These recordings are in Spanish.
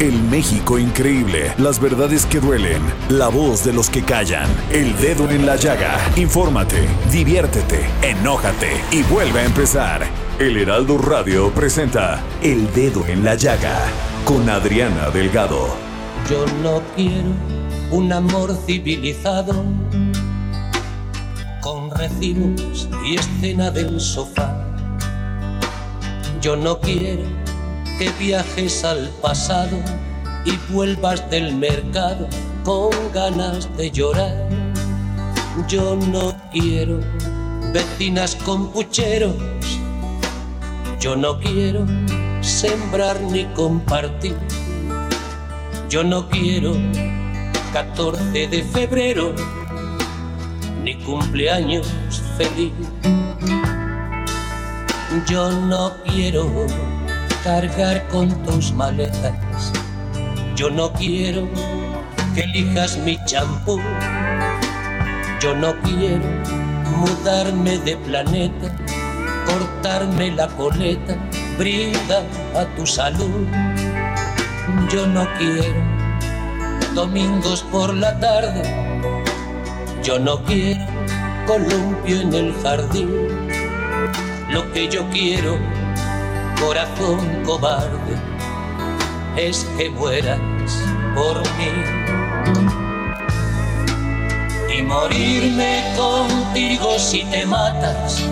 El México increíble, las verdades que duelen, la voz de los que callan, el dedo en la llaga. Infórmate, diviértete, enójate y vuelve a empezar. El Heraldo Radio presenta El Dedo en la Llaga con Adriana Delgado. Yo no quiero un amor civilizado con recibos y escena del sofá. Yo no quiero que viajes al pasado y vuelvas del mercado con ganas de llorar. Yo no quiero vecinas con pucheros. Yo no quiero sembrar ni compartir. Yo no quiero 14 de febrero ni cumpleaños feliz. Yo no quiero cargar con tus maletas. Yo no quiero que elijas mi champú. Yo no quiero mudarme de planeta, cortarme la coleta, brinda a tu salud. Yo no quiero domingos por la tarde. Yo no quiero columpio en el jardín. Lo que yo quiero corazón cobarde, es que mueras por mí. Y morirme contigo si te matas,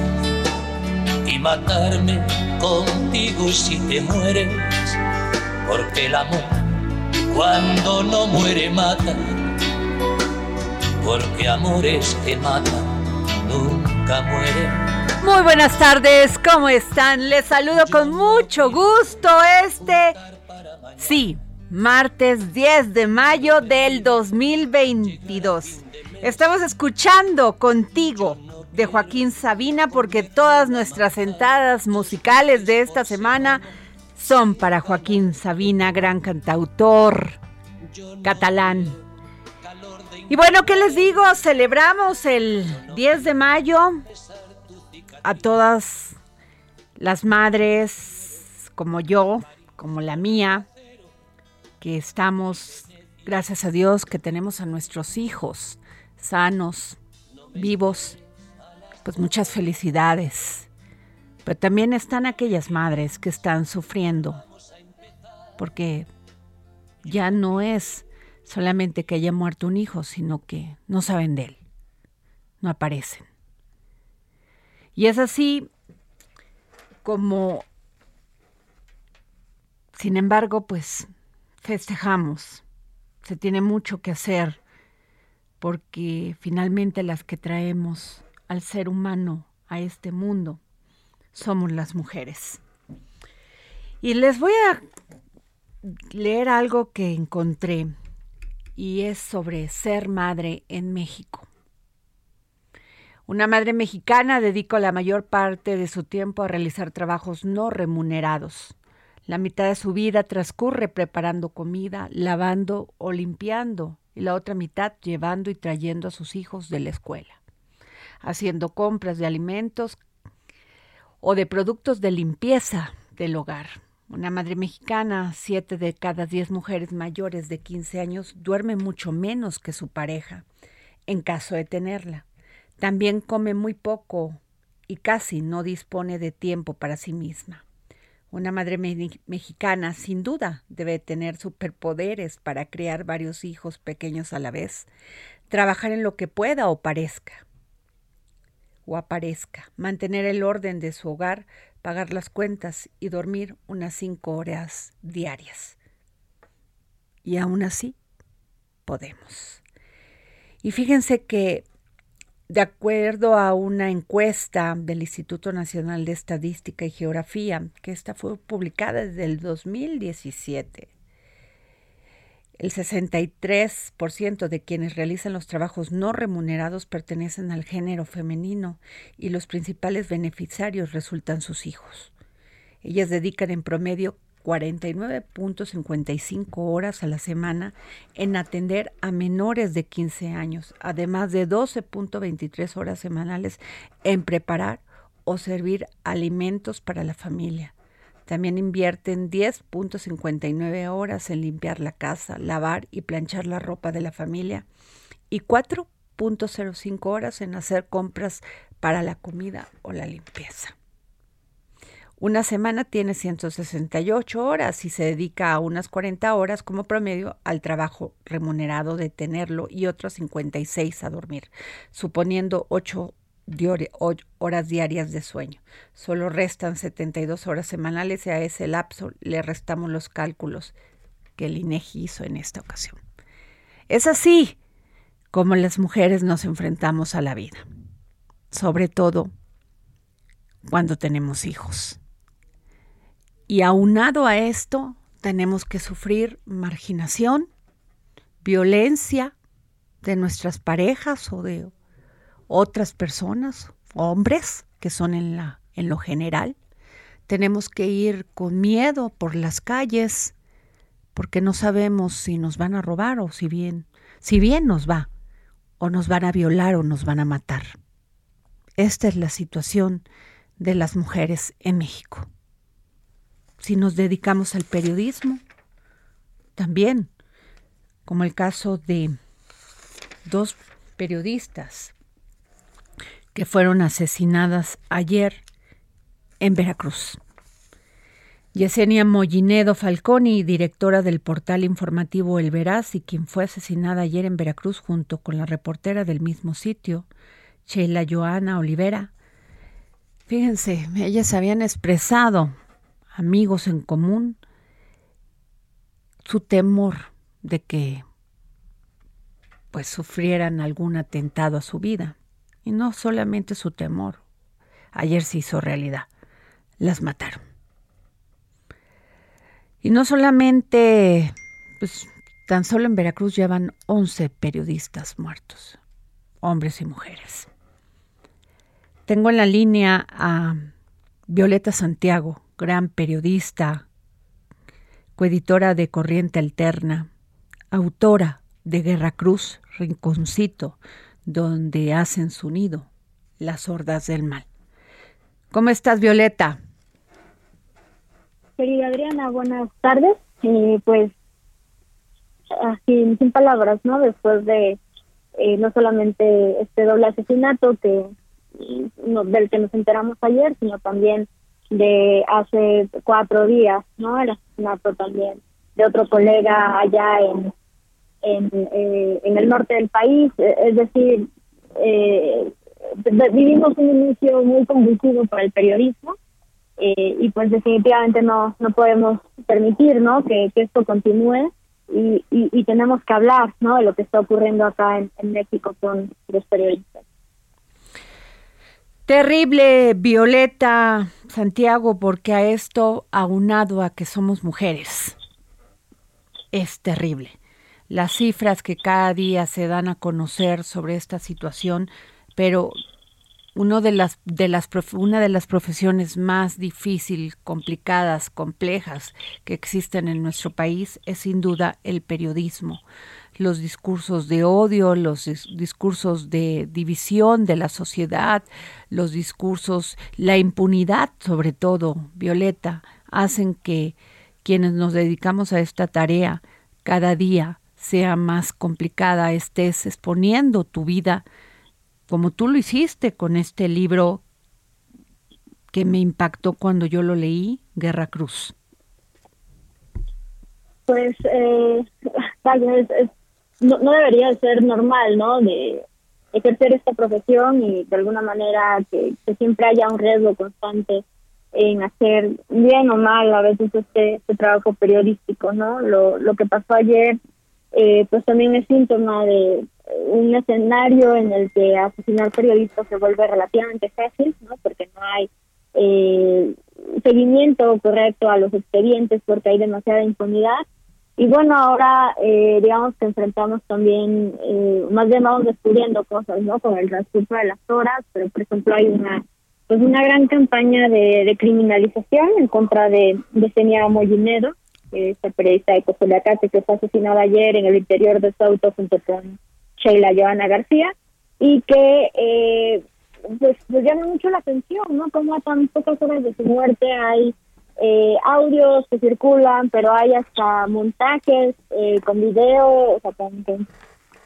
y matarme contigo si te mueres, porque el amor cuando no muere mata, porque amores que matan nunca mueren. Muy buenas tardes, ¿cómo están? Les saludo con mucho gusto este, sí, martes 10 de mayo del 2022. Estamos escuchando contigo de Joaquín Sabina porque todas nuestras entradas musicales de esta semana son para Joaquín Sabina, gran cantautor catalán. Y bueno, ¿qué les digo? Celebramos el 10 de mayo a todas las madres como yo, como la mía, que estamos, gracias a Dios, que tenemos a nuestros hijos sanos, vivos, pues muchas felicidades. Pero también están aquellas madres que están sufriendo, porque ya no es solamente que haya muerto un hijo, sino que no saben de él, no aparecen. Y es así como, sin embargo, pues festejamos. Se tiene mucho que hacer porque finalmente las que traemos al ser humano a este mundo somos las mujeres. Y les voy a leer algo que encontré y es sobre ser madre en México. Una madre mexicana dedica la mayor parte de su tiempo a realizar trabajos no remunerados. La mitad de su vida transcurre preparando comida, lavando o limpiando, y la otra mitad llevando y trayendo a sus hijos de la escuela, haciendo compras de alimentos o de productos de limpieza del hogar. Una madre mexicana, siete de cada diez mujeres mayores de 15 años, duerme mucho menos que su pareja, en caso de tenerla. También come muy poco y casi no dispone de tiempo para sí misma. Una madre mexicana sin duda debe tener superpoderes para criar varios hijos pequeños a la vez, trabajar en lo que pueda o parezca o aparezca, mantener el orden de su hogar, pagar las cuentas y dormir unas cinco horas diarias. Y aún así, podemos. Y fíjense que de acuerdo a una encuesta del Instituto Nacional de Estadística y Geografía, que esta fue publicada desde el 2017, el 63% de quienes realizan los trabajos no remunerados pertenecen al género femenino y los principales beneficiarios resultan sus hijos. Ellas dedican en promedio 49.55 horas a la semana en atender a menores de 15 años, además de 12.23 horas semanales en preparar o servir alimentos para la familia. También invierten 10.59 horas en limpiar la casa, lavar y planchar la ropa de la familia y 4.05 horas en hacer compras para la comida o la limpieza. Una semana tiene 168 horas y se dedica a unas 40 horas como promedio al trabajo remunerado de tenerlo y otras 56 a dormir, suponiendo 8 horas diarias de sueño. Solo restan 72 horas semanales y a ese lapso le restamos los cálculos que el INEGI hizo en esta ocasión. Es así como las mujeres nos enfrentamos a la vida, sobre todo cuando tenemos hijos. Y aunado a esto, tenemos que sufrir marginación, violencia de nuestras parejas o de otras personas, hombres, que son en, la, en lo general. Tenemos que ir con miedo por las calles porque no sabemos si nos van a robar o si bien, si bien nos va, o nos van a violar o nos van a matar. Esta es la situación de las mujeres en México si nos dedicamos al periodismo, también, como el caso de dos periodistas que fueron asesinadas ayer en Veracruz. Yesenia Mollinedo Falconi, directora del portal informativo El Veraz y quien fue asesinada ayer en Veracruz junto con la reportera del mismo sitio, Sheila Joana Olivera. Fíjense, ellas habían expresado amigos en común, su temor de que pues sufrieran algún atentado a su vida. Y no solamente su temor, ayer se hizo realidad, las mataron. Y no solamente, pues tan solo en Veracruz llevan 11 periodistas muertos, hombres y mujeres. Tengo en la línea a Violeta Santiago, gran periodista, coeditora de Corriente Alterna, autora de Guerra Cruz, Rinconcito, donde hacen su nido las hordas del mal. ¿Cómo estás, Violeta? Querida Adriana, buenas tardes. Eh, pues, así, sin palabras, ¿no? Después de eh, no solamente este doble asesinato que del que nos enteramos ayer, sino también de hace cuatro días, ¿no? El asesinato también de otro colega allá en en, eh, en el norte del país, es decir, eh, vivimos un inicio muy convulsivo para el periodismo eh, y pues definitivamente no no podemos permitir, ¿no? Que, esto continúe y, y, y, tenemos que hablar, ¿no? De lo que está ocurriendo acá en México con los periodistas. Terrible, Violeta Santiago, porque a esto, aunado a que somos mujeres, es terrible. Las cifras que cada día se dan a conocer sobre esta situación, pero uno de las, de las, una de las profesiones más difíciles, complicadas, complejas que existen en nuestro país es sin duda el periodismo los discursos de odio, los discursos de división de la sociedad, los discursos, la impunidad sobre todo, Violeta, hacen que quienes nos dedicamos a esta tarea cada día sea más complicada, estés exponiendo tu vida como tú lo hiciste con este libro que me impactó cuando yo lo leí, Guerra Cruz? Pues eh, no, no, debería ser normal, ¿no? De ejercer esta profesión y de alguna manera que, siempre haya un riesgo constante en hacer bien o mal a veces este, este trabajo periodístico, ¿no? Lo, que pasó ayer, eh, pues también es síntoma de un escenario en el que asesinar periodistas se vuelve relativamente fácil, ¿no? Porque no hay eh, seguimiento correcto a los expedientes porque hay demasiada impunidad. Y bueno, ahora eh, digamos que enfrentamos también, eh, más bien vamos descubriendo cosas, ¿no? Con el transcurso de las horas, pero por ejemplo hay una pues una gran campaña de, criminalización en contra de, de Senia Mollinedo, esta periodista de Cozuliacate que fue asesinada ayer en el interior de su auto junto con Sheila Joana García, y que eh, pues, pues, llama mucho la atención, ¿no? Como a tan pocas horas de su muerte hay eh, audios que circulan, pero hay hasta montajes eh, con video, o sea, con,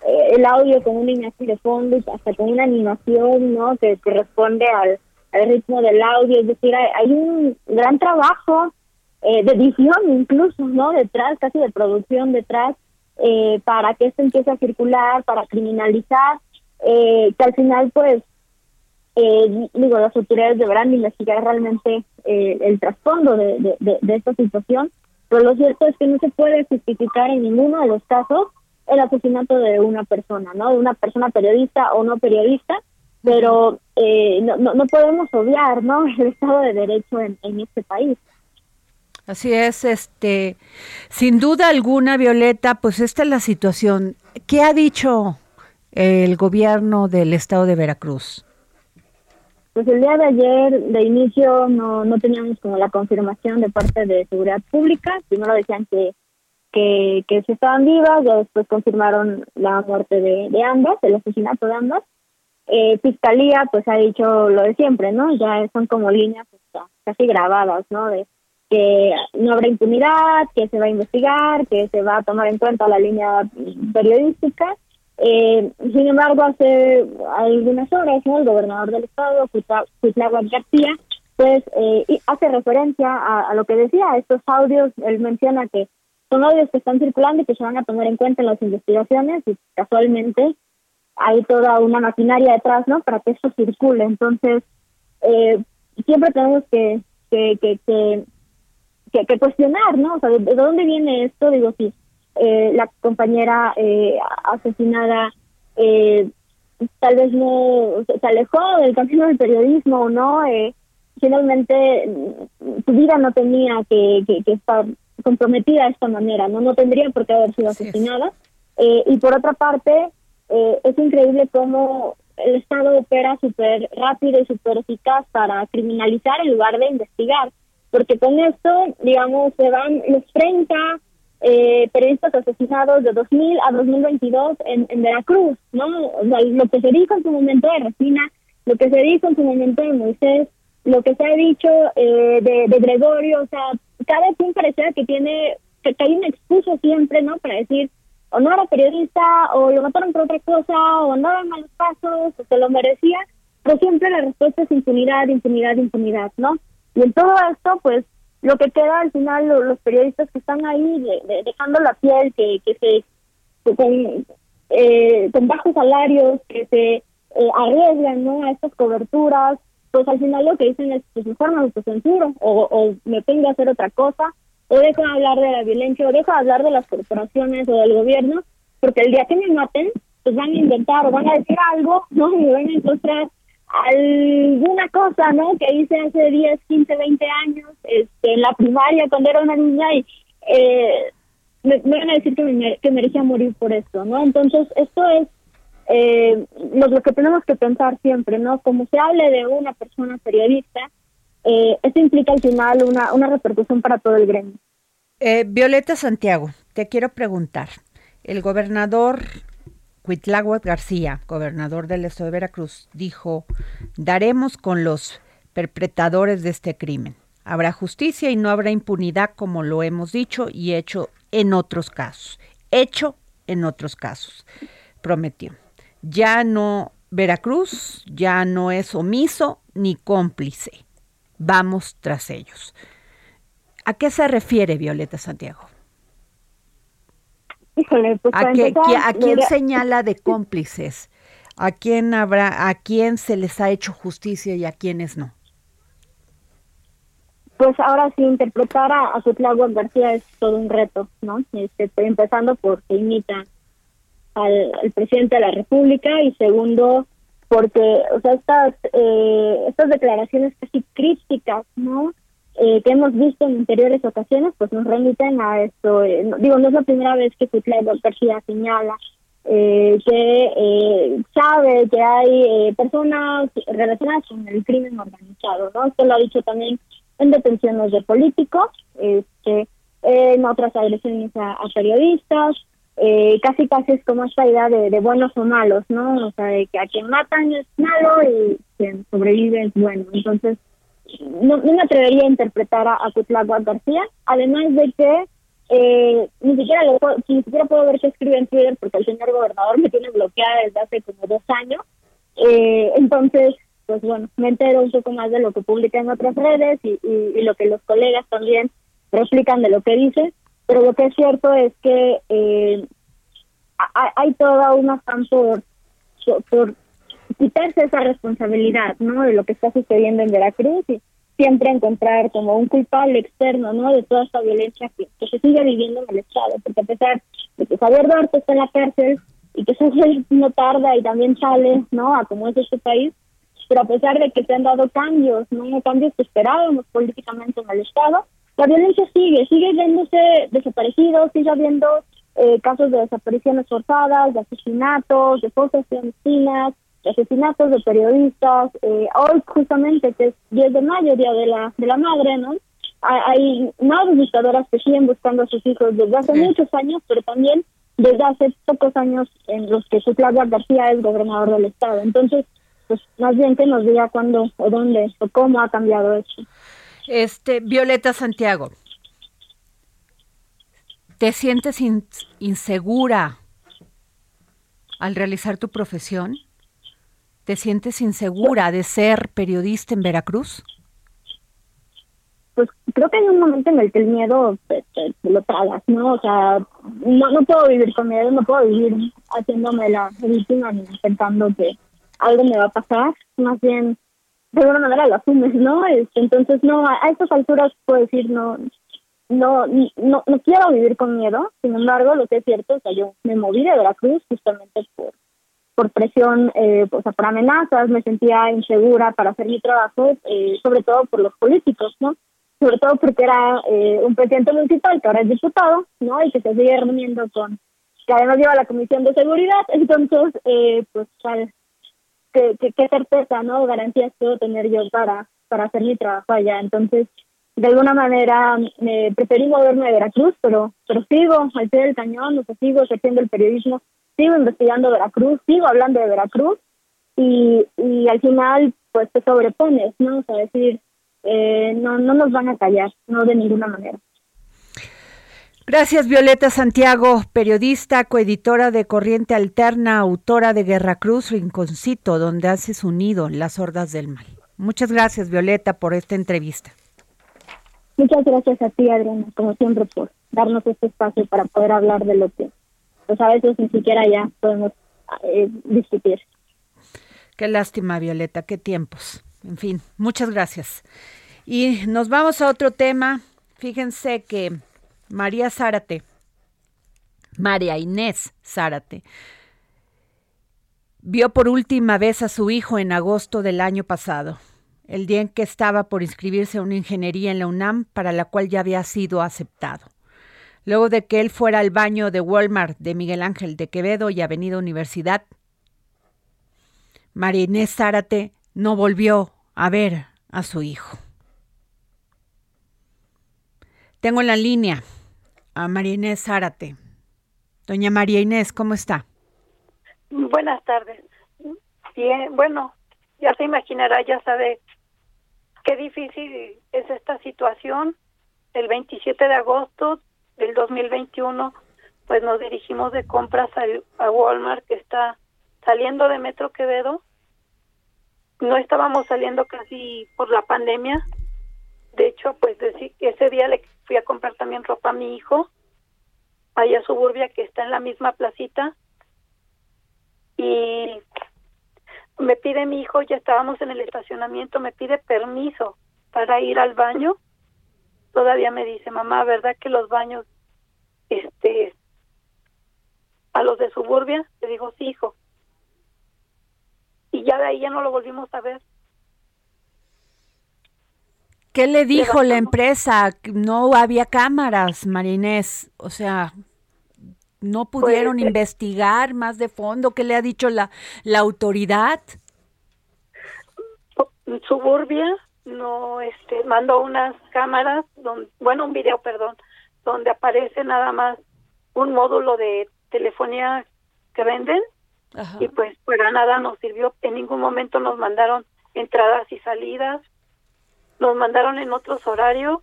eh, el audio con un niña de fondo, hasta con una animación, ¿no? Que, responde al, ritmo del audio, es decir, hay, un gran trabajo de edición incluso, ¿no? Detrás, casi de producción detrás, para que esto empiece a circular, para criminalizar, que al final, pues, eh, digo, las autoridades deberán investigar realmente eh, el trasfondo de, de, esta situación, pero lo cierto es que no se puede justificar en ninguno de los casos el asesinato de una persona, ¿no? De una persona periodista o no periodista, pero eh, no, no, podemos obviar, ¿no? El Estado de Derecho en, en este país. Así es, este, sin duda alguna, Violeta, pues esta es la situación. ¿Qué ha dicho el gobierno del Estado de Veracruz? Pues el día de ayer, de inicio, no, no teníamos como la confirmación de parte de Seguridad Pública. Primero decían que, que, sí estaban vivas, ya después confirmaron la muerte de, de ambas, el asesinato de ambas. Eh, Fiscalía, pues ha dicho lo de siempre, ¿no? Ya son como líneas casi grabadas, ¿no? De que no habrá impunidad, que se va a investigar, que se va a tomar en cuenta la línea periodística eh, sin embargo, hace algunas horas, el gobernador del estado, Cuitláhuac García, pues eh, hace referencia a, lo que decía, estos audios, él menciona que son audios que están circulando y que se van a tomar en cuenta en las investigaciones y casualmente hay toda una maquinaria detrás, ¿no? Para que eso circule. Entonces, eh, siempre tenemos que que, que, que, cuestionar, ¿no? O sea, ¿de, ¿de, dónde viene esto? Digo, sí, eh, la compañera eh, asesinada eh, tal vez no se alejó del camino del periodismo no eh, finalmente mm, su vida no tenía que, que, estar comprometida de esta manera no no tendría por qué haber sido asesinada. Eh, y por otra parte eh, es increíble cómo el Estado opera súper rápido y súper eficaz para criminalizar en lugar de investigar porque con esto digamos se van los 30 eh, periodistas asesinados de 2000 a 2022 en, en Veracruz, ¿no? lo que se dijo en su momento de Resina, lo que se dijo en su momento de Moisés, lo que se ha dicho eh, de, de, Gregorio, o sea, cada quien parecía que tiene, que, hay un excuso siempre, ¿no? Para decir, o no era periodista, o lo mataron por otra cosa, o andaba en malos pasos, o se lo merecía, pero siempre la respuesta es impunidad, impunidad, impunidad, ¿no? Y en todo esto, pues, lo que queda al final los, periodistas que están ahí dejando la piel que que se con, eh, con bajos salarios que se eh, arriesgan no a estas coberturas pues al final lo que dicen es pues mejor me autocensuro o, o me tengo a hacer otra cosa o dejo de hablar de la violencia o dejo de hablar de las corporaciones o del gobierno porque el día que me maten pues van a inventar o van a decir algo no y van a encontrar alguna cosa, ¿no? Que hice hace 10, 15, 20 años, este, en la primaria cuando era una niña y eh, me, van a decir que, me, que merecía morir por esto, ¿no? Entonces, esto es eh, lo, que tenemos que pensar siempre, ¿no? Como se hable de una persona periodista, eh, esto implica al final una, una repercusión para todo el gremio. Eh, Violeta Santiago, te quiero preguntar, el gobernador Huitláhuac García, gobernador del estado de Veracruz, dijo, daremos con los perpetradores de este crimen. Habrá justicia y no habrá impunidad como lo hemos dicho y hecho en otros casos. Hecho en otros casos, prometió. Ya no, Veracruz ya no es omiso ni cómplice. vamos tras ellos. ¿A qué se refiere Violeta Santiago? Híjole, pues ¿A, ¿A quién señala de cómplices? ¿A quién habrá, a quién se les ha hecho justicia y a quiénes no? Pues ahora sí, interpretar a, a García es todo un reto, ¿no? Este, empezando porque imita al, presidente de la República y segundo porque, o sea, estas, eh, estas declaraciones casi críticas, ¿no? Eh, que hemos visto en anteriores ocasiones, pues nos remiten a esto. Eh, digo, no es la primera vez que Cuitlavo García señala eh, que eh, sabe que hay eh, personas relacionadas con el crimen organizado, ¿no? Esto lo ha dicho también en detenciones de políticos, este, en otras agresiones a, periodistas, eh, casi casi es como esta idea de, buenos o malos, ¿no? O sea, de que a quien matan es malo y quien sobrevive es bueno. Entonces, no, me atrevería a interpretar a, a García, además de que eh, ni siquiera lo puedo, ni siquiera puedo ver qué escribe en Twitter porque el señor gobernador me tiene bloqueada desde hace como dos años. Eh, entonces, pues bueno, me entero un poco más de lo que publica en otras redes y, lo que los colegas también explican de lo que dice, pero lo que es cierto es que eh, hay, toda una afán por, por, quitarse esa responsabilidad, ¿no? De lo que está sucediendo en Veracruz y, siempre encontrar como un culpable externo, ¿no? De toda esta violencia que, se sigue viviendo en el Estado, porque a pesar de que Javier Duarte está en la cárcel y que eso no tarda y también sale, ¿no? A como es este país, pero a pesar de que se han dado cambios, ¿no? Cambios que esperábamos políticamente en el Estado, la violencia sigue, sigue viéndose desaparecidos, sigue habiendo eh, casos de desapariciones forzadas, de asesinatos, de fosas clandestinas, asesinatos de periodistas. Eh, hoy justamente, que es 10 de mayo, Día de la, de la Madre, ¿no? Hay, más dictadoras que siguen buscando a sus hijos desde hace muchos años, pero también desde hace pocos años en los que Claudia García es gobernador del estado. Entonces, pues más bien que nos diga cuándo o dónde o cómo ha cambiado eso. Este, Violeta Santiago, ¿te sientes insegura al realizar tu profesión? ¿Te sientes insegura de ser periodista en Veracruz? Pues creo que hay un momento en el que el miedo te, lo tragas, ¿no? O sea, no, puedo vivir con miedo, no puedo vivir haciéndome la víctima ni pensando que algo me va a pasar. Más bien, de alguna manera lo asumes, ¿no? Este, entonces, no, a, estas alturas puedo decir, no, no, no, no quiero vivir con miedo. Sin embargo, lo que es cierto es que yo me moví de Veracruz justamente por por presión, eh, o sea, por amenazas, me sentía insegura para hacer mi trabajo, eh, sobre todo por los políticos, ¿no? Sobre todo porque era eh, un presidente municipal que ahora es diputado, ¿no? Y que se sigue reuniendo con, que además lleva la Comisión de Seguridad, entonces, eh, pues. ¿Qué, certeza, ¿no? Garantías puedo tener yo para, para hacer mi trabajo allá. Entonces, de alguna manera, me preferí moverme de Veracruz, pero, pero sigo al pie del cañón, o sea, sigo ejerciendo el periodismo sigo investigando Veracruz, sigo hablando de Veracruz y, y al final pues te sobrepones, ¿no? O sea, decir, eh, no, no nos van a callar, no de ninguna manera. Gracias Violeta Santiago, periodista, coeditora de Corriente Alterna, autora de Guerra Cruz, Rinconcito, donde haces unido las hordas del mal. Muchas gracias Violeta por esta entrevista. Muchas gracias a ti Adriana, como siempre, por darnos este espacio para poder hablar de lo que pues a veces ni siquiera ya podemos eh, discutir. Qué lástima, Violeta, qué tiempos. En fin, muchas gracias. Y nos vamos a otro tema. Fíjense que María Zárate, María Inés Zárate, vio por última vez a su hijo en agosto del año pasado, el día en que estaba por inscribirse a una ingeniería en la UNAM para la cual ya había sido aceptado luego de que él fuera al baño de Walmart de Miguel Ángel de Quevedo y Avenida Universidad. María Inés Zárate no volvió a ver a su hijo. Tengo en la línea a María Inés Zárate. Doña María Inés, ¿cómo está? Buenas tardes. Bien, bueno, ya se imaginará, ya sabe qué difícil es esta situación. El 27 de agosto del 2021, pues nos dirigimos de compras a, Walmart que está saliendo de Metro Quevedo. No estábamos saliendo casi por la pandemia de hecho, pues ese día le fui a comprar también ropa a mi hijo, allá a Suburbia, que está en la misma placita. Y me pide mi hijo, ya estábamos en el estacionamiento, me pide permiso para ir al baño. Todavía me dice, mamá, ¿verdad que los baños, este, a los de Suburbia? Le digo, sí, hijo. Y ya de ahí ya no lo volvimos a ver. ¿Qué le dijo la empresa? No había cámaras, Marinés. O sea, no pudieron pues, investigar más de fondo. ¿Qué le ha dicho la, la autoridad? Suburbia no este mandó unas cámaras, bueno, un video, perdón, donde aparece nada más un módulo de telefonía que venden y pues para nada nos sirvió. En ningún momento nos mandaron entradas y salidas nos mandaron en otros horarios,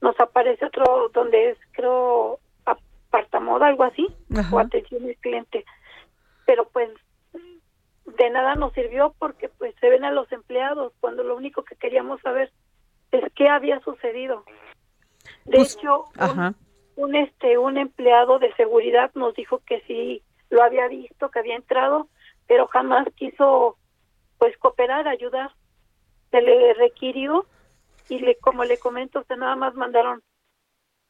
nos aparece otro donde es, creo, apartamoda, algo así, o atención al cliente. Pero pues de nada nos sirvió porque pues se ven a los empleados cuando lo único que queríamos saber es qué había sucedido. De pues, hecho, un, este un empleado de seguridad nos dijo que sí lo había visto, que había entrado, pero jamás quiso pues cooperar, ayudar se le requirió y le como le comento, usted nada más mandaron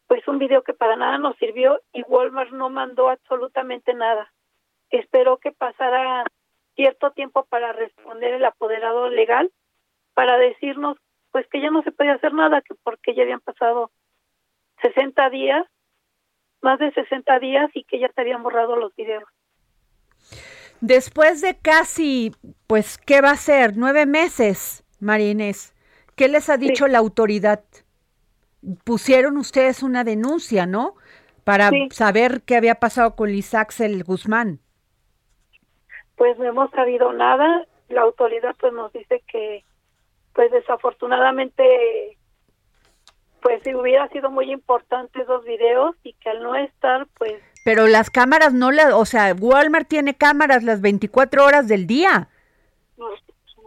pues un video que para nada nos sirvió y Walmart no mandó absolutamente nada. Esperó que pasara cierto tiempo para responder el apoderado legal para decirnos pues que ya no se podía hacer nada, que porque ya habían pasado 60 días, más de 60 días y que ya se habían borrado los videos. Después de casi, pues, ¿qué va a ser? Nueve meses María Inés, ¿qué les ha dicho la autoridad? Pusieron ustedes una denuncia, ¿no? Para saber qué había pasado con Lisaxel Guzmán. Pues no hemos sabido nada. La autoridad pues nos dice que pues desafortunadamente pues si hubiera sido muy importante esos videos y que al no estar pues pero las cámaras no la, o sea, Walmart tiene cámaras las 24 horas del día.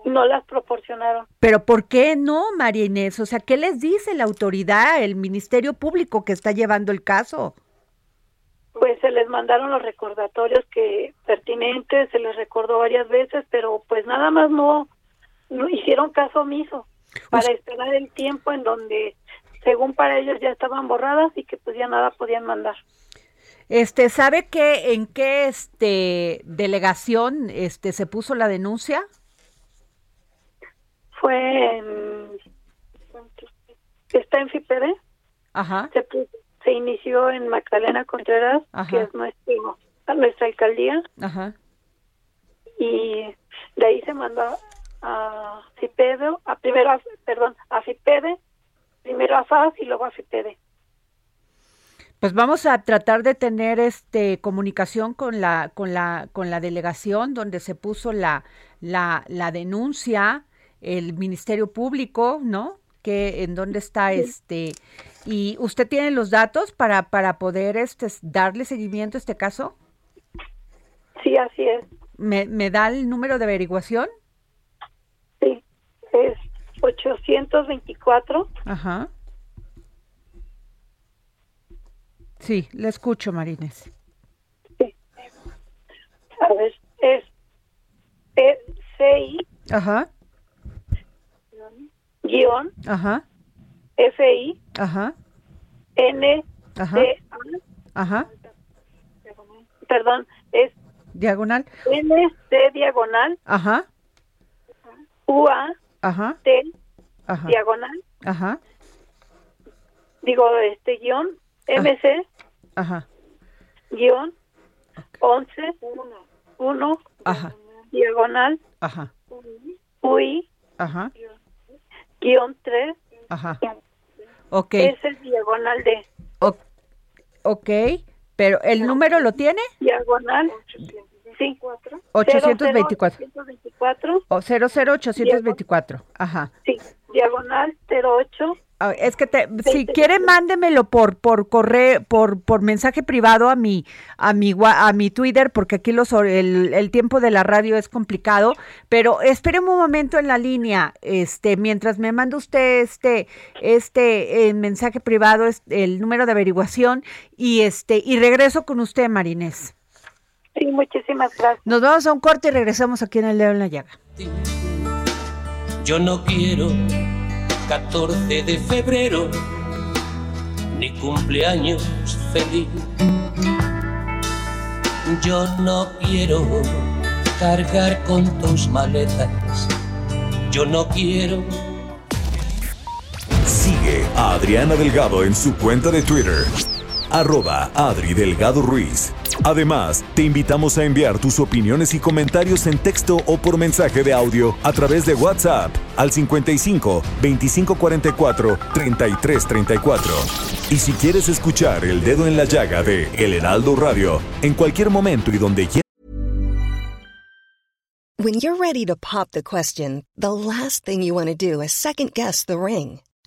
No las proporcionaron. Pero ¿por qué no, María Inés? O sea, ¿qué les dice la autoridad, el Ministerio Público que está llevando el caso? Pues se les mandaron los recordatorios que pertinentes, se les recordó varias veces, pero pues nada más no, no hicieron caso omiso para esperar el tiempo en donde según para ellos ya estaban borradas y que pues ya nada podían mandar. Este, ¿sabe qué en qué este delegación este se puso la denuncia? fue en está en FIPEDE Ajá. Se, se inició en Magdalena Contreras, que es nuestro, nuestra alcaldía. Ajá. Y de ahí se mandó a FIPEDE, a primero, a, perdón, a FIPEDE, primero a FAS y luego a FIPEDE. Pues vamos a tratar de tener este comunicación con la con la con la delegación donde se puso la la, la denuncia el Ministerio Público, ¿no? Que en dónde está este y usted tiene los datos para para poder este darle seguimiento a este caso? Sí, así es. ¿Me, me da el número de averiguación? Sí, es 824. Ajá. Sí, le escucho, Marines. Sí. A ver, es PCI. Ajá. Guión. Ajá. FI ajá. N ajá. Ajá. Perdón es diagonal. N C diagonal. Ajá. UA ajá T ajá diagonal ajá digo este guion MC ajá guion once uno ajá diagonal ajá UI ajá guion 3. Ajá. Ok. Es el diagonal de. ok, pero ¿el número lo tiene? Diagonal. Sí. 824. 824. O 00824. Ajá. Sí. diagonal 08 es que te, si quiere mándemelo por por correo por por mensaje privado a mi a mi a mi Twitter porque aquí los el, el tiempo de la radio es complicado, pero espere un momento en la línea, este mientras me manda usted este este eh, mensaje privado el número de averiguación y este y regreso con usted, Marinés. Sí, muchísimas gracias. Nos vamos a un corte y regresamos aquí en el Leo en la Llaga. Yo no quiero 14 de febrero, ni cumpleaños feliz. Yo no quiero cargar con tus maletas, yo no quiero. Sigue a Adriana Delgado en su cuenta de Twitter, arroba Adri Delgado Ruiz. Además, te invitamos a enviar tus opiniones y comentarios en texto o por mensaje de audio a través de WhatsApp al 55 2544 3334. Y si quieres escuchar El Dedo en la Llaga de El Heraldo Radio en cualquier momento y donde quieras. When you're ready to pop the question, the last thing you want to do is second guess the ring.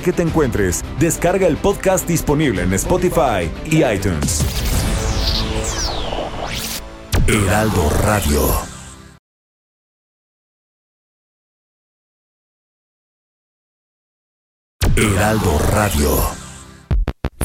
Que te encuentres, descarga el podcast disponible en Spotify y iTunes. Heraldo Radio. Heraldo Radio.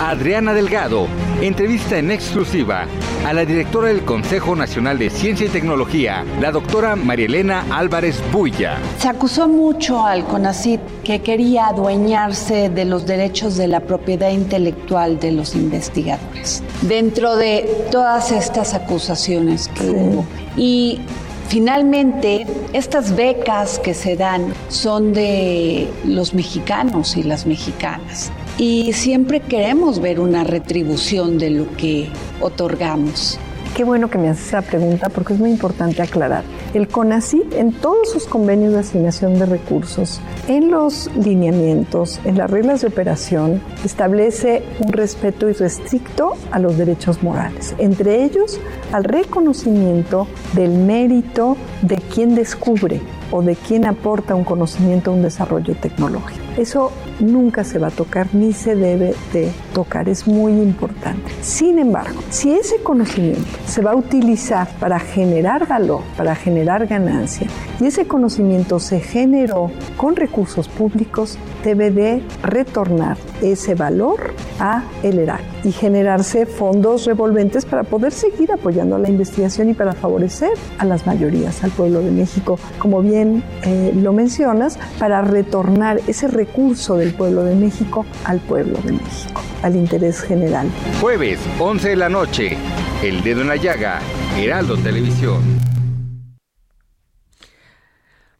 Adriana Delgado entrevista en exclusiva a la directora del Consejo Nacional de Ciencia y Tecnología, la doctora Marielena Álvarez Buya. Se acusó mucho al CONACIT que quería adueñarse de los derechos de la propiedad intelectual de los investigadores. Dentro de todas estas acusaciones que hubo. Y Finalmente, estas becas que se dan son de los mexicanos y las mexicanas y siempre queremos ver una retribución de lo que otorgamos. Qué bueno que me haces esa pregunta porque es muy importante aclarar. El CONACYT en todos sus convenios de asignación de recursos, en los lineamientos, en las reglas de operación, establece un respeto irrestricto a los derechos morales, entre ellos al reconocimiento del mérito de quien descubre o de quien aporta un conocimiento a un desarrollo tecnológico. Eso nunca se va a tocar ni se debe de tocar, es muy importante. Sin embargo, si ese conocimiento se va a utilizar para generar valor, para generar ganancia, y ese conocimiento se generó con recursos públicos, debe de retornar ese valor a el ERAC y generarse fondos revolventes para poder seguir apoyando la investigación y para favorecer a las mayorías, al pueblo de México, como bien eh, lo mencionas, para retornar ese recurso del pueblo de México al pueblo de México, al interés general. Jueves, 11 de la noche, El Dedo en la Llaga, Heraldo Televisión.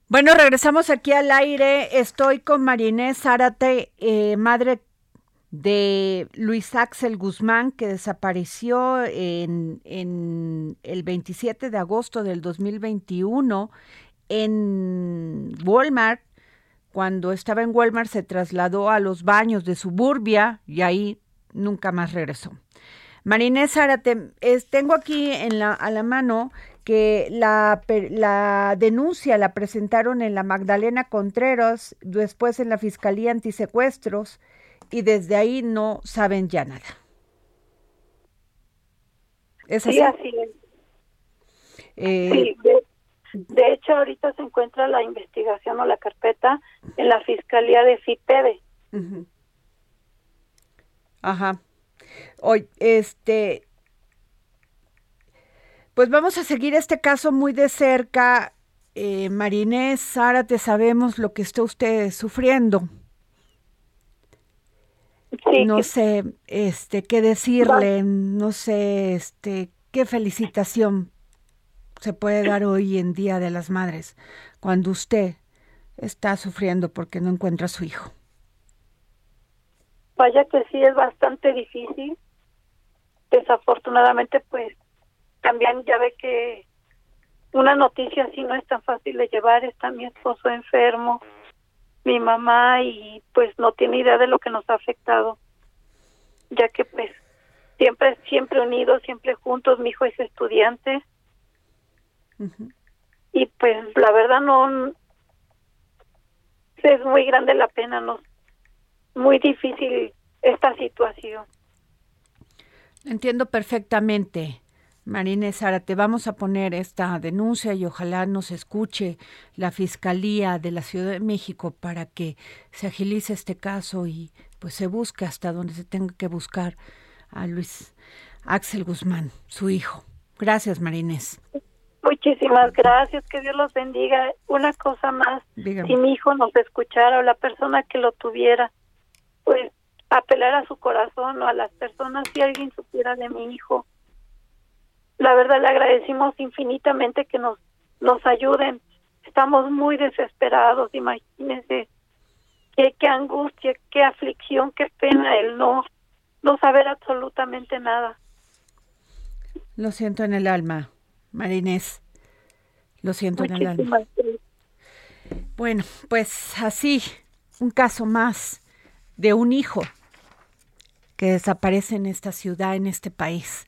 Bueno, regresamos aquí al aire. Estoy con Marinés Zárate, eh, madre de Luis Axel Guzmán, que desapareció en, en, el 27 de agosto del 2021 en Walmart. Cuando estaba en Walmart se trasladó a los baños de suburbia y ahí nunca más regresó. Marinés Zárate, tengo aquí en la, a la mano que la, la, denuncia la presentaron en la Magdalena Contreras, después en la Fiscalía Antisecuestros, y desde ahí no saben ya nada. ¿Es así? Sí, así es. Eh, sí, de, hecho ahorita se encuentra la investigación o la carpeta en la Fiscalía de FIPEDE. Ajá. Hoy, este, pues vamos a seguir este caso muy de cerca. Eh, Marinés, Sara, te sabemos lo que está usted sufriendo. no sé este qué decirle, no sé este qué felicitación se puede dar hoy en Día de las Madres cuando usted está sufriendo porque no encuentra a su hijo. Vaya que sí es bastante difícil. Desafortunadamente, pues también ya ve que una noticia así no es tan fácil de llevar. Está mi esposo enfermo, mi mamá y pues no tiene idea de lo que nos ha afectado, ya que pues siempre siempre unidos, siempre juntos. Mi hijo es estudiante y pues la verdad no es muy grande la pena, no muy difícil esta situación. Entiendo perfectamente. Marina te vamos a poner esta denuncia y ojalá nos escuche la Fiscalía de la Ciudad de México para que se agilice este caso y pues se busque hasta donde se tenga que buscar a Luis Axel Guzmán, su hijo. Gracias, Marines. Muchísimas gracias, que Dios los bendiga. Una cosa más, si mi hijo nos escuchara o la persona que lo tuviera, pues apelar a su corazón o a las personas, si alguien supiera de mi hijo, la verdad le agradecimos infinitamente que nos, nos ayuden. Estamos muy desesperados, imagínense qué, qué angustia, qué aflicción, qué pena el no, no saber absolutamente nada. Lo siento en el alma. Marinés. Lo siento en el alma. Bueno, pues así, un caso más de un hijo que desaparece en esta ciudad, en este país.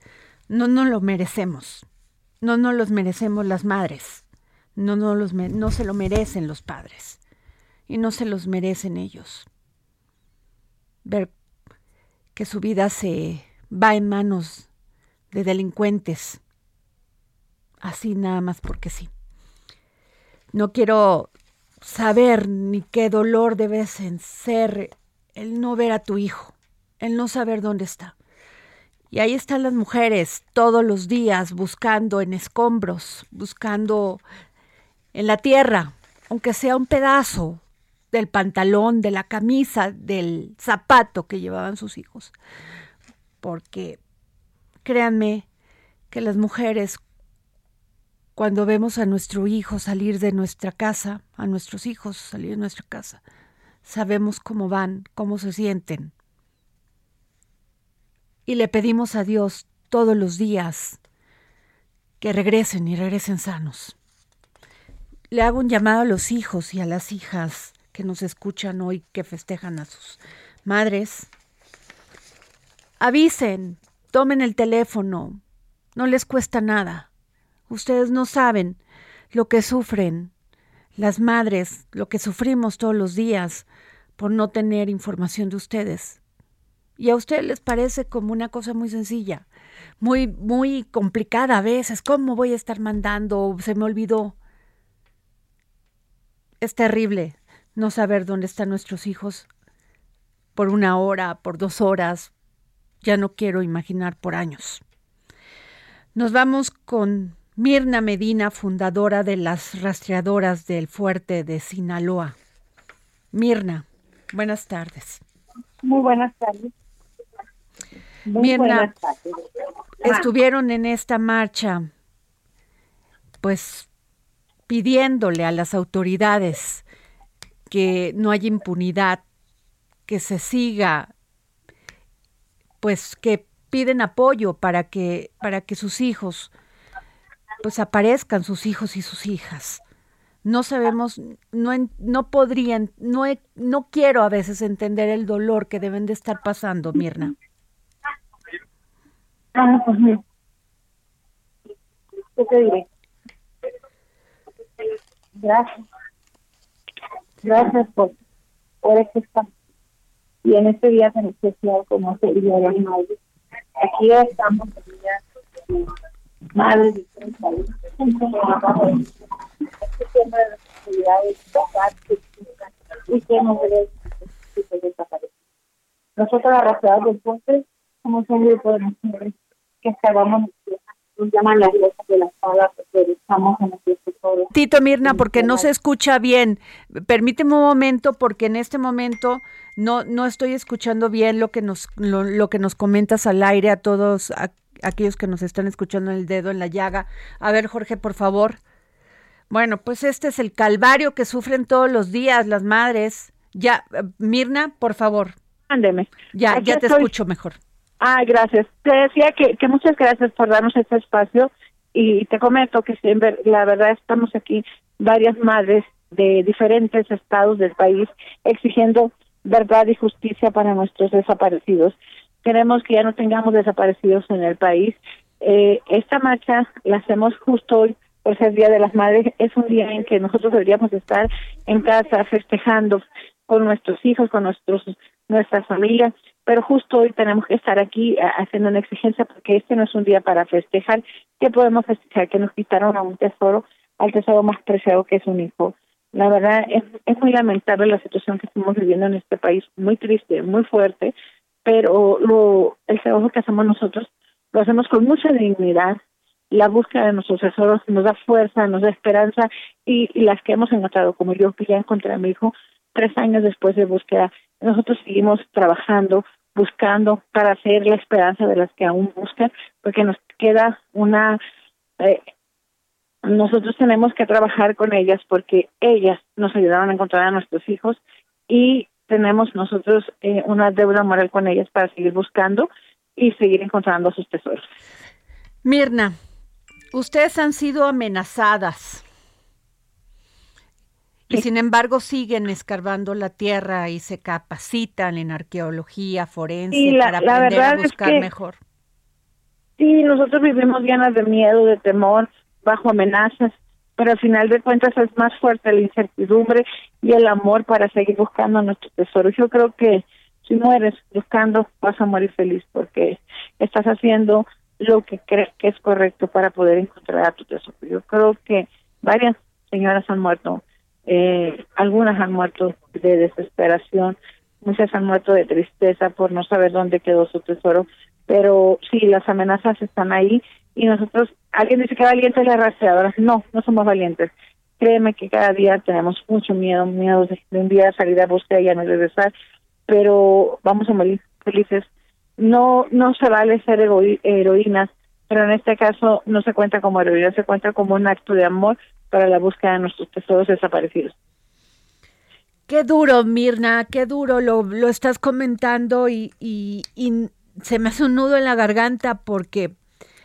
No no lo merecemos. No nos los merecemos las madres. No, no, los, no se lo merecen los padres. Y no se los merecen ellos. Ver que su vida se va en manos de delincuentes así nada más porque sí. No quiero saber ni qué dolor debe ser el no ver a tu hijo, el no saber dónde está. Y ahí están las mujeres todos los días buscando en escombros, buscando en la tierra, aunque sea un pedazo del pantalón, de la camisa, del zapato que llevaban sus hijos. Porque créanme que las mujeres cuando vemos a nuestro hijo salir de nuestra casa, a nuestros hijos salir de nuestra casa, sabemos cómo van, cómo se sienten. Y le pedimos a Dios todos los días que regresen y regresen sanos. Le hago un llamado a los hijos y a las hijas que nos escuchan hoy, que festejan a sus madres. Avisen, tomen el teléfono, no les cuesta nada Ustedes no saben lo que sufren las madres, lo que sufrimos todos los días por no tener información de ustedes. Y a ustedes les parece como una cosa muy sencilla, muy, muy complicada a veces. ¿Cómo voy a estar mandando? Se me olvidó. Es terrible no saber dónde están nuestros hijos por una hora, por dos horas. Ya no quiero imaginar por años. Nos vamos con Mirna Medina, fundadora de las rastreadoras del fuerte de Sinaloa. Mirna, buenas tardes. Muy buenas tardes. Mirna, estuvieron en esta marcha, pues pidiéndole a las autoridades que no haya impunidad, que se siga, pues que piden apoyo para que, para que sus hijos pues aparezcan sus hijos y sus hijas. No sabemos, no, no podrían, no, no quiero a veces entender el dolor que deben de estar pasando, Mirna. Ah, pues ¿Qué te diré? Gracias. Gracias por, por este espacio. Y en este día tan especial como es el Día de aquí estamos en madres de tres países, este tema de las actividades y que no se desaparecer. Nosotros, arrastrados del puente, somos un grupo de mujeres que estábamos nos llaman las losas de la espada porque estamos en el tesoro. Tito Mirna, porque no se escucha bien. Permíteme un momento, porque en este momento no, no estoy escuchando bien lo que nos, lo, lo que nos comentas al aire a todos aquellos que nos están escuchando el dedo en la llaga. A ver, Jorge, por favor. Bueno, pues este es el calvario que sufren todos los días las madres. Ya, eh, Mirna, por favor. Ándeme. Ya, ya te escucho mejor. Ah, gracias. Te decía que, que muchas gracias por darnos este espacio y te comento que siempre, la verdad estamos aquí varias madres de diferentes estados del país exigiendo verdad y justicia para nuestros desaparecidos. Queremos que ya no tengamos desaparecidos en el país. Eh, esta marcha la hacemos justo hoy por ser Día de las Madres. Es un día en que nosotros deberíamos estar en casa festejando con nuestros hijos, con nuestros nuestras familias, pero justo hoy tenemos que estar aquí eh, haciendo una exigencia porque este no es un día para festejar. ¿Qué podemos festejar? Que nos quitaron a un tesoro, al tesoro más preciado que es un hijo. La verdad es, es muy lamentable la situación que estamos viviendo en este país, muy triste, muy fuerte, pero lo, el trabajo que hacemos nosotros lo hacemos con mucha dignidad. La búsqueda de nuestros tesoros nos da fuerza, nos da esperanza y, las que hemos encontrado, como yo que ya encontré a mi hijo tres años después de búsqueda, nosotros seguimos trabajando, buscando para hacer la esperanza de las que aún buscan, porque nos queda una... Eh, nosotros tenemos que trabajar con ellas porque ellas nos ayudaron a encontrar a nuestros hijos y tenemos nosotros eh, una deuda moral con ellas para seguir buscando y seguir encontrando sus tesoros. Mirna, ustedes han sido amenazadas y sin embargo siguen escarbando la tierra y se capacitan en arqueología forense para aprender a buscar mejor. Sí, nosotros vivimos llenas de miedo, de temor, bajo amenazas, pero al final de cuentas es más fuerte la incertidumbre y el amor para seguir buscando nuestro tesoro. Yo creo que si mueres buscando, vas a morir feliz porque estás haciendo lo que crees que es correcto para poder encontrar a tu tesoro. Yo creo que varias señoras han muerto eh, algunas han muerto de desesperación, muchas han muerto de tristeza por no saber dónde quedó su tesoro, pero sí, las amenazas están ahí y nosotros, alguien dice que valiente es la rastreadora, no, no somos valientes. Créeme que cada día tenemos mucho miedo, miedo de, un día salir a búsqueda y a no regresar, pero vamos a morir felices. No, no se vale ser heroínas, pero en este caso no se cuenta como heroína, se cuenta como un acto de amor para la búsqueda de nuestros tesoros desaparecidos. Qué duro, Mirna, qué duro lo, lo estás comentando y, se me hace un nudo en la garganta porque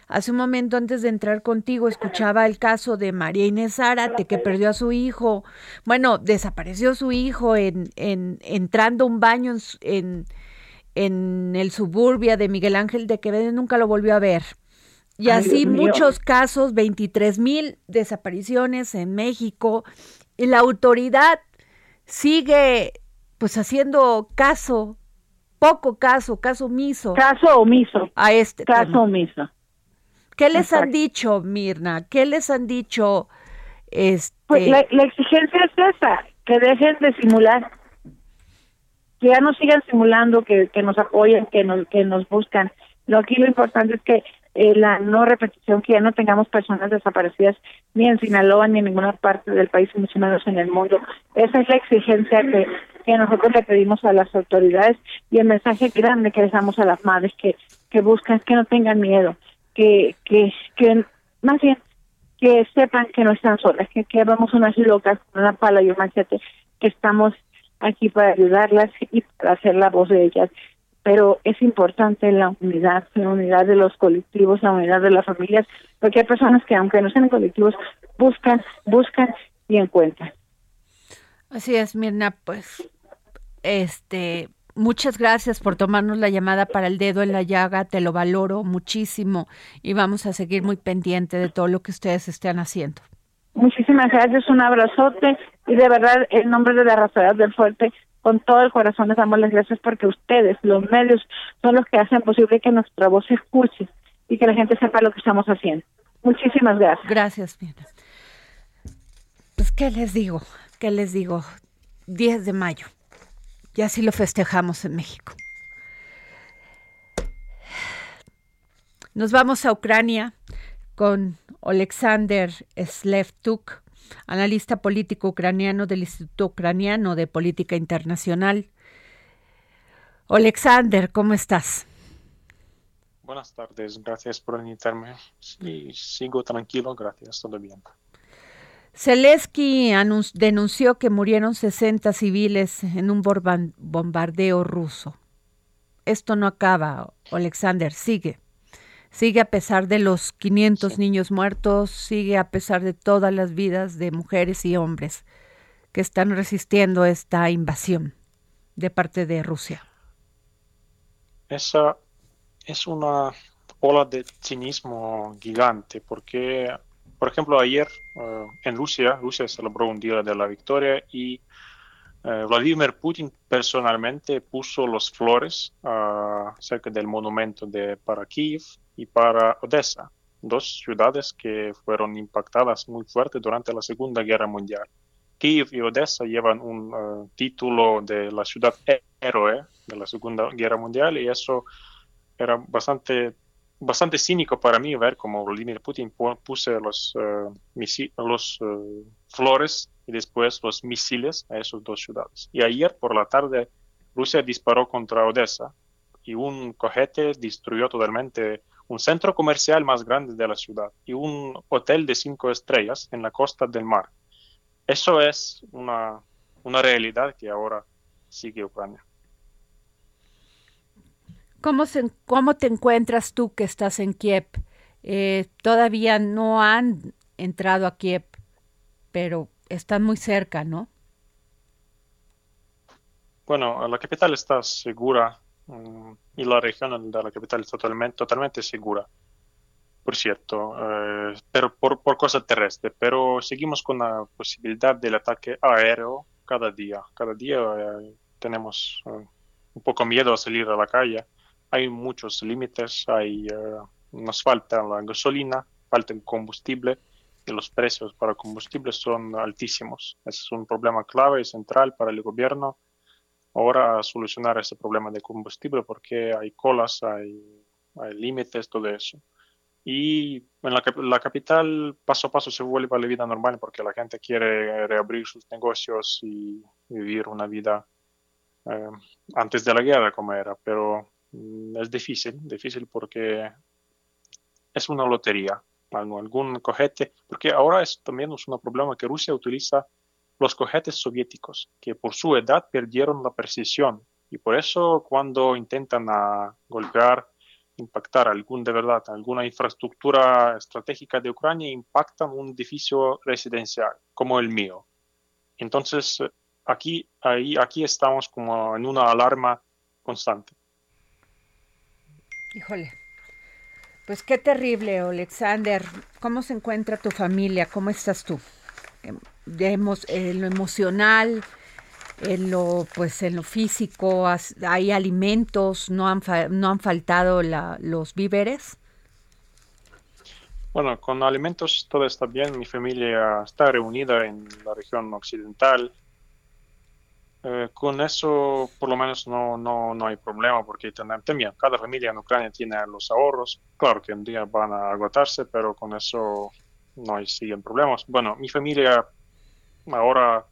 hace un momento antes de entrar contigo escuchaba el caso de María Inés Zárate que perdió a su hijo, bueno, desapareció su hijo en, en entrando un baño en, en el suburbia de Miguel Ángel de Quevedo y nunca lo volvió a ver. Y así muchos casos, 23 mil desapariciones en México. Y la autoridad sigue pues haciendo caso, poco caso, caso omiso. Caso omiso. A este caso omiso. ¿Qué les han dicho, Mirna? ¿Qué les han dicho? Este... Pues la, exigencia es esa, que dejen de simular, que ya no sigan simulando, que, que nos apoyen, que nos, que nos buscan. Lo aquí lo importante es que eh, la no repetición, que ya no tengamos personas desaparecidas ni en Sinaloa ni en ninguna parte del país, mucho menos en el mundo. Esa es la exigencia que, que nosotros le pedimos a las autoridades y el mensaje grande que les damos a las madres que, que buscan que no tengan miedo, que, que, que más bien que sepan que no están solas, que, que vamos unas locas con una pala y un machete, que estamos aquí para ayudarlas y para hacer la voz de ellas pero es importante la unidad, la unidad de los colectivos, la unidad de las familias, porque hay personas que aunque no sean colectivos, buscan, buscan y encuentran. Así es, Mirna, pues este muchas gracias por tomarnos la llamada para el dedo en la llaga, te lo valoro muchísimo y vamos a seguir muy pendiente de todo lo que ustedes estén haciendo. Muchísimas gracias, un abrazote y de verdad en nombre de la Raza del Fuerte con todo el corazón les damos las gracias porque ustedes, los medios, son los que hacen posible que nuestra voz se escuche y que la gente sepa lo que estamos haciendo. Muchísimas gracias. Gracias, Mirna. Pues, ¿qué les digo? ¿Qué les digo? 10 de mayo. Ya sí lo festejamos en México. Nos vamos a Ucrania con Alexander Slevtuk, analista político ucraniano del Instituto Ucraniano de Política Internacional. Alexander, ¿cómo estás? Buenas tardes, gracias por invitarme. Y sigo tranquilo, gracias, todo bien. Zelensky denunció que murieron 60 civiles en un bombardeo ruso. Esto no acaba, Alexander, sigue. Sigue a pesar de los 500 niños muertos, sigue a pesar de todas las vidas de mujeres y hombres que están resistiendo esta invasión de parte de Rusia. Esa es una ola de cinismo gigante porque por ejemplo, ayer eh, en Rusia, Rusia celebró un día de la victoria y eh, Vladimir Putin personalmente puso los flores uh, cerca del monumento de, para Kiev y para Odessa, dos ciudades que fueron impactadas muy fuerte durante la Segunda Guerra Mundial. Kiev y Odessa llevan un título de la ciudad héroe de la Segunda Guerra Mundial y eso era bastante bastante cínico para mí ver cómo Vladimir Putin puso los, uh, los uh, flores y después los misiles a esas dos ciudades. Y ayer por la tarde Rusia disparó contra Odessa y un cojete destruyó totalmente un centro comercial más grande de la ciudad y un hotel de cinco estrellas en la costa del mar. Eso es una, una realidad que ahora sigue Ucrania. ¿Cómo, se, ¿Cómo te encuentras tú que estás en Kiev? Eh, todavía no han entrado a Kiev, pero están muy cerca, ¿no? Bueno, la capital está segura mm, y la región de la capital está totalmente, totalmente segura, por cierto, eh, pero por, por cosa terrestre. Pero seguimos con la posibilidad del ataque aéreo cada día. Cada día eh, tenemos un poco miedo a salir a la calle hay muchos límites, hay, eh, nos falta la gasolina, falta el combustible y los precios para combustible son altísimos. es un problema clave y central para el gobierno ahora solucionar ese problema de combustible porque hay colas, hay, límites, todo eso. Y en la, la, capital paso a paso se vuelve a la vida normal porque la gente quiere reabrir sus negocios y vivir una vida eh, antes de la guerra como era, pero es difícil, difícil porque es una lotería, algún cojete, porque ahora es también es un problema que Rusia utiliza los cohetes soviéticos, que por su edad perdieron la precisión y por eso cuando intentan a golpear, impactar algún de verdad, alguna infraestructura estratégica de Ucrania, impactan un edificio residencial como el mío. Entonces, aquí, aquí estamos como en una alarma constante. Híjole. Pues qué terrible, Alexander. ¿Cómo se encuentra tu familia? ¿Cómo estás tú? Em, en lo emocional, en lo, pues, en lo físico, hay alimentos, no han, no han faltado los víveres. Bueno, con alimentos todo está bien. Mi familia está reunida en la región occidental. Eh, con eso por lo menos no, no, no hay problema porque también cada familia en Ucrania tiene los ahorros. Claro que un día van a agotarse, pero con eso no hay siguen problemas. Bueno, mi familia ahora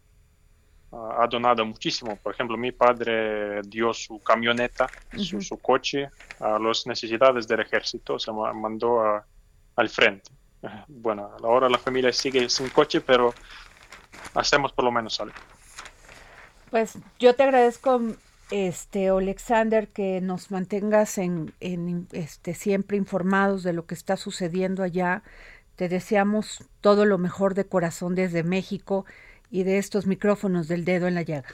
ah, ha donado muchísimo. Por ejemplo, mi padre dio su camioneta, su, coche a las necesidades del ejército, se mandó al frente. Bueno, ahora la familia sigue sin coche, pero hacemos por lo menos algo. Pues yo te agradezco, este Alexander, que nos mantengas en, este siempre informados de lo que está sucediendo allá. Te deseamos todo lo mejor de corazón desde México y de estos micrófonos del dedo en la llaga.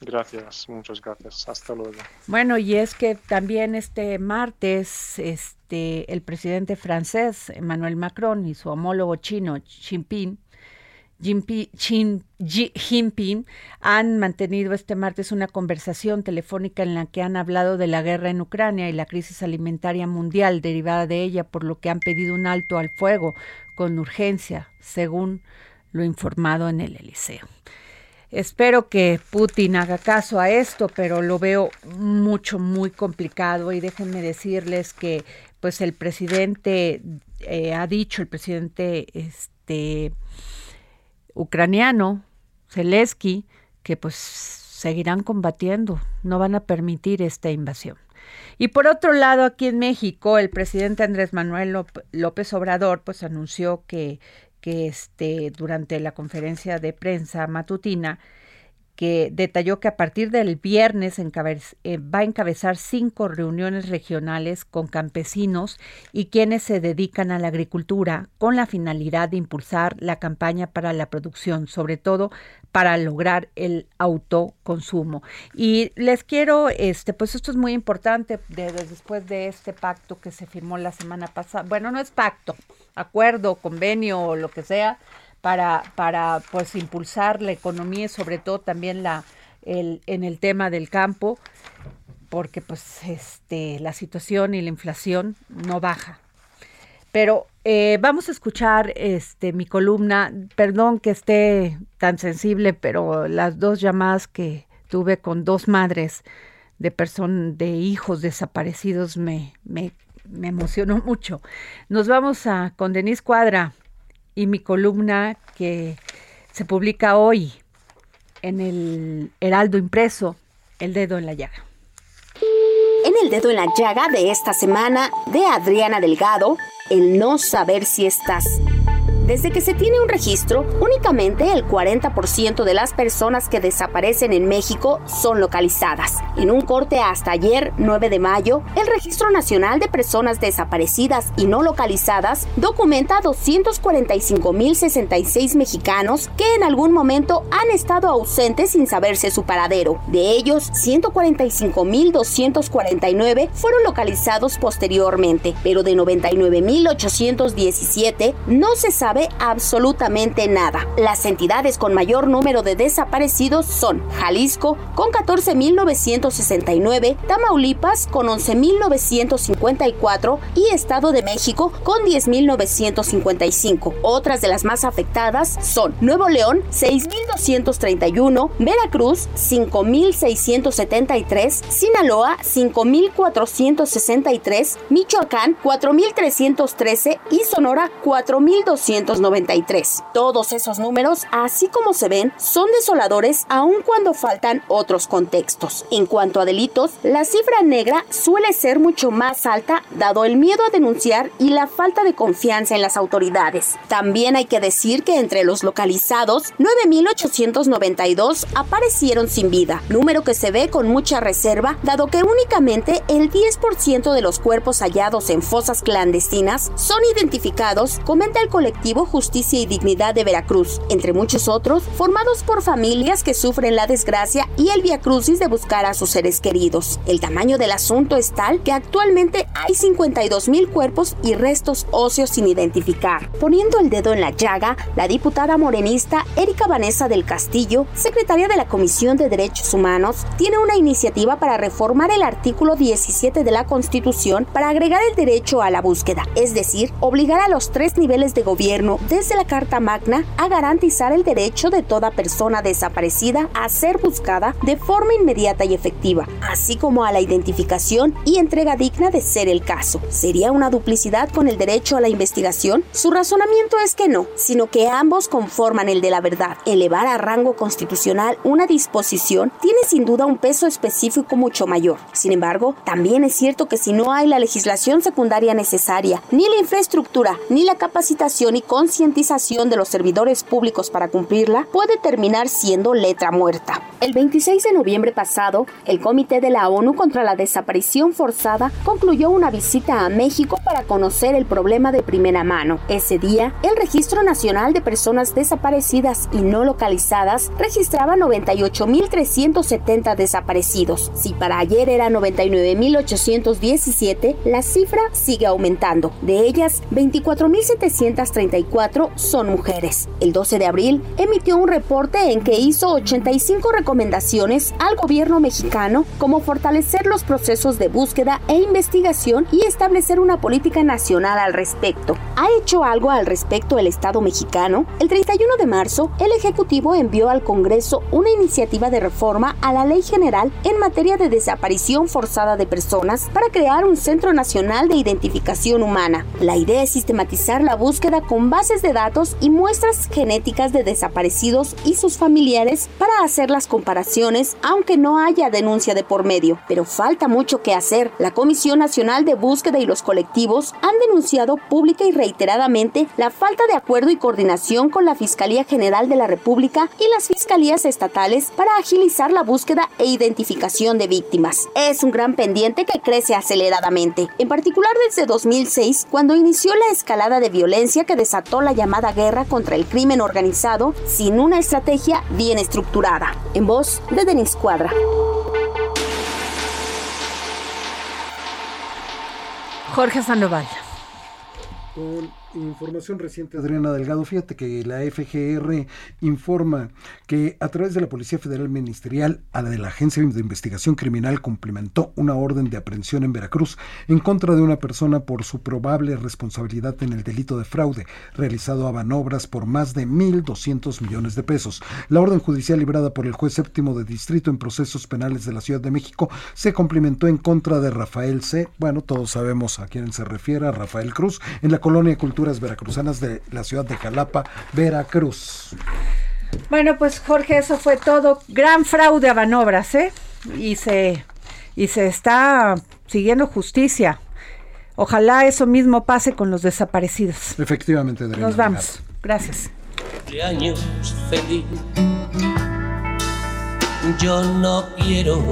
Gracias, muchas gracias. Hasta luego. Bueno, y es que también este martes, este, el presidente francés Emmanuel Macron y su homólogo chino Xi Jinping Jinping han mantenido este martes una conversación telefónica en la que han hablado de la guerra en Ucrania y la crisis alimentaria mundial derivada de ella, por lo que han pedido un alto al fuego con urgencia, según lo informado en el Eliseo. Espero que Putin haga caso a esto, pero lo veo mucho, muy complicado y déjenme decirles que pues el presidente eh, ha dicho, el presidente este ucraniano, Zelensky, que pues seguirán combatiendo, no van a permitir esta invasión. Y por otro lado, aquí en México, el presidente Andrés Manuel López Obrador pues anunció que, que este, durante la conferencia de prensa matutina que detalló que a partir del viernes eh, va a encabezar cinco reuniones regionales con campesinos y quienes se dedican a la agricultura con la finalidad de impulsar la campaña para la producción, sobre todo para lograr el autoconsumo. Y les quiero, este, pues esto es muy importante después de este pacto que se firmó la semana pasada. Bueno, no es pacto, acuerdo, convenio o lo que sea, para, para pues impulsar la economía y sobre todo también la, el, en el tema del campo, porque pues este, la situación y la inflación no baja. Pero eh, vamos a escuchar este, mi columna, perdón que esté tan sensible, pero las dos llamadas que tuve con dos madres de personas, de hijos desaparecidos me, me, me emocionó mucho. Nos vamos a con Denise Cuadra, y mi columna que se publica hoy en el Heraldo Impreso, El Dedo en la Llaga. En El Dedo en la Llaga de esta semana de Adriana Delgado, el no saber si estás. Desde que se tiene un registro, únicamente el 40% de las personas que desaparecen en México son localizadas. En un corte hasta ayer, 9 de mayo, el Registro Nacional de Personas Desaparecidas y No Localizadas documenta 245.066 mexicanos que en algún momento han estado ausentes sin saberse su paradero. De ellos, 145.249 fueron localizados posteriormente, pero de 99.817 no se sabe absolutamente nada. Las entidades con mayor número de desaparecidos son Jalisco con 14.969, Tamaulipas con 11.954 y Estado de México con 10.955. Otras de las más afectadas son Nuevo León 6.231, Veracruz 5.673, Sinaloa 5.463, Michoacán 4.313 y Sonora 4.200 todos esos números, así como se ven, son desoladores aun cuando faltan otros contextos. En cuanto a delitos, la cifra negra suele ser mucho más alta dado el miedo a denunciar y la falta de confianza en las autoridades. También hay que decir que entre los localizados, 9.892 aparecieron sin vida, número que se ve con mucha reserva dado que únicamente el 10% de los cuerpos hallados en fosas clandestinas son identificados, comenta el colectivo Justicia y Dignidad de Veracruz, entre muchos otros, formados por familias que sufren la desgracia y el viacrucis de buscar a sus seres queridos. El tamaño del asunto es tal que actualmente hay 52 mil cuerpos y restos óseos sin identificar. Poniendo el dedo en la llaga, la diputada morenista Erika Vanessa del Castillo, secretaria de la Comisión de Derechos Humanos, tiene una iniciativa para reformar el artículo 17 de la Constitución para agregar el derecho a la búsqueda, es decir, obligar a los tres niveles de gobierno desde la Carta Magna a garantizar el derecho de toda persona desaparecida a ser buscada de forma inmediata y efectiva, así como a la identificación y entrega digna de ser el caso. ¿Sería una duplicidad con el derecho a la investigación? Su razonamiento es que no, sino que ambos conforman el de la verdad. Elevar a rango constitucional una disposición tiene sin duda un peso específico mucho mayor. Sin embargo, también es cierto que si no hay la legislación secundaria necesaria, ni la infraestructura, ni la capacitación y concientización de los servidores públicos para cumplirla puede terminar siendo letra muerta. El 26 de noviembre pasado, el Comité de la ONU contra la Desaparición Forzada concluyó una visita a México para conocer el problema de primera mano. Ese día, el Registro Nacional de Personas Desaparecidas y No Localizadas registraba 98.370 desaparecidos. Si para ayer era 99.817, la cifra sigue aumentando. De ellas, 24.730 44 son mujeres. El 12 de abril emitió un reporte en que hizo 85 recomendaciones al gobierno mexicano como fortalecer los procesos de búsqueda e investigación y establecer una política nacional al respecto. ¿Ha hecho algo al respecto el Estado mexicano? El 31 de marzo, el Ejecutivo envió al Congreso una iniciativa de reforma a la Ley General en materia de desaparición forzada de personas para crear un Centro Nacional de Identificación Humana. La idea es sistematizar la búsqueda con bases de datos y muestras genéticas de desaparecidos y sus familiares para hacer las comparaciones, aunque no haya denuncia de por medio. Pero falta mucho que hacer. La Comisión Nacional de Búsqueda y los colectivos han denunciado pública y reiteradamente la falta de acuerdo y coordinación con la Fiscalía General de la República y las fiscalías estatales para agilizar la búsqueda e identificación de víctimas. Es un gran pendiente que crece aceleradamente, en particular desde 2006, cuando inició la escalada de violencia que desató la llamada guerra contra el crimen organizado sin una estrategia bien estructurada. En voz de Denis Cuadra. Jorge Sandoval. Información reciente, Adriana Delgado, fíjate que la FGR informa que a través de la Policía Federal Ministerial, a la de la Agencia de Investigación Criminal, cumplimentó una orden de aprehensión en Veracruz en contra de una persona por su probable responsabilidad en el delito de fraude realizado a Banobras por más de 1.200 millones de pesos. La orden judicial librada por el juez séptimo de distrito en procesos penales de la Ciudad de México se cumplimentó en contra de Rafael C. Bueno, todos sabemos a quién se refiere, Rafael Cruz, en la colonia Veracruzanas de la ciudad de Jalapa, Veracruz. Bueno, pues Jorge, eso fue todo. Gran fraude a Banobras, ¿eh? Y se, y se está siguiendo justicia. Ojalá eso mismo pase con los desaparecidos. Efectivamente, Adriana Nos vamos. Gracias. Años feliz. Yo no quiero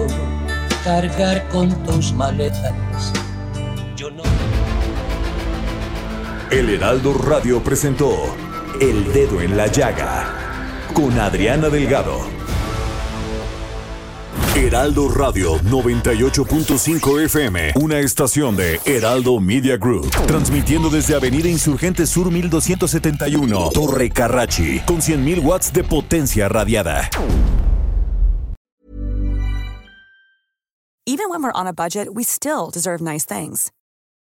cargar con tus maletas. Yo no. El Heraldo Radio presentó El Dedo en la Llaga con Adriana Delgado. Heraldo Radio 98.5 FM, una estación de Heraldo Media Group, transmitiendo desde Avenida Insurgente Sur 1271, Torre Carrachi, con 100.000 watts de potencia radiada. Even when we're on a budget, we still deserve nice things.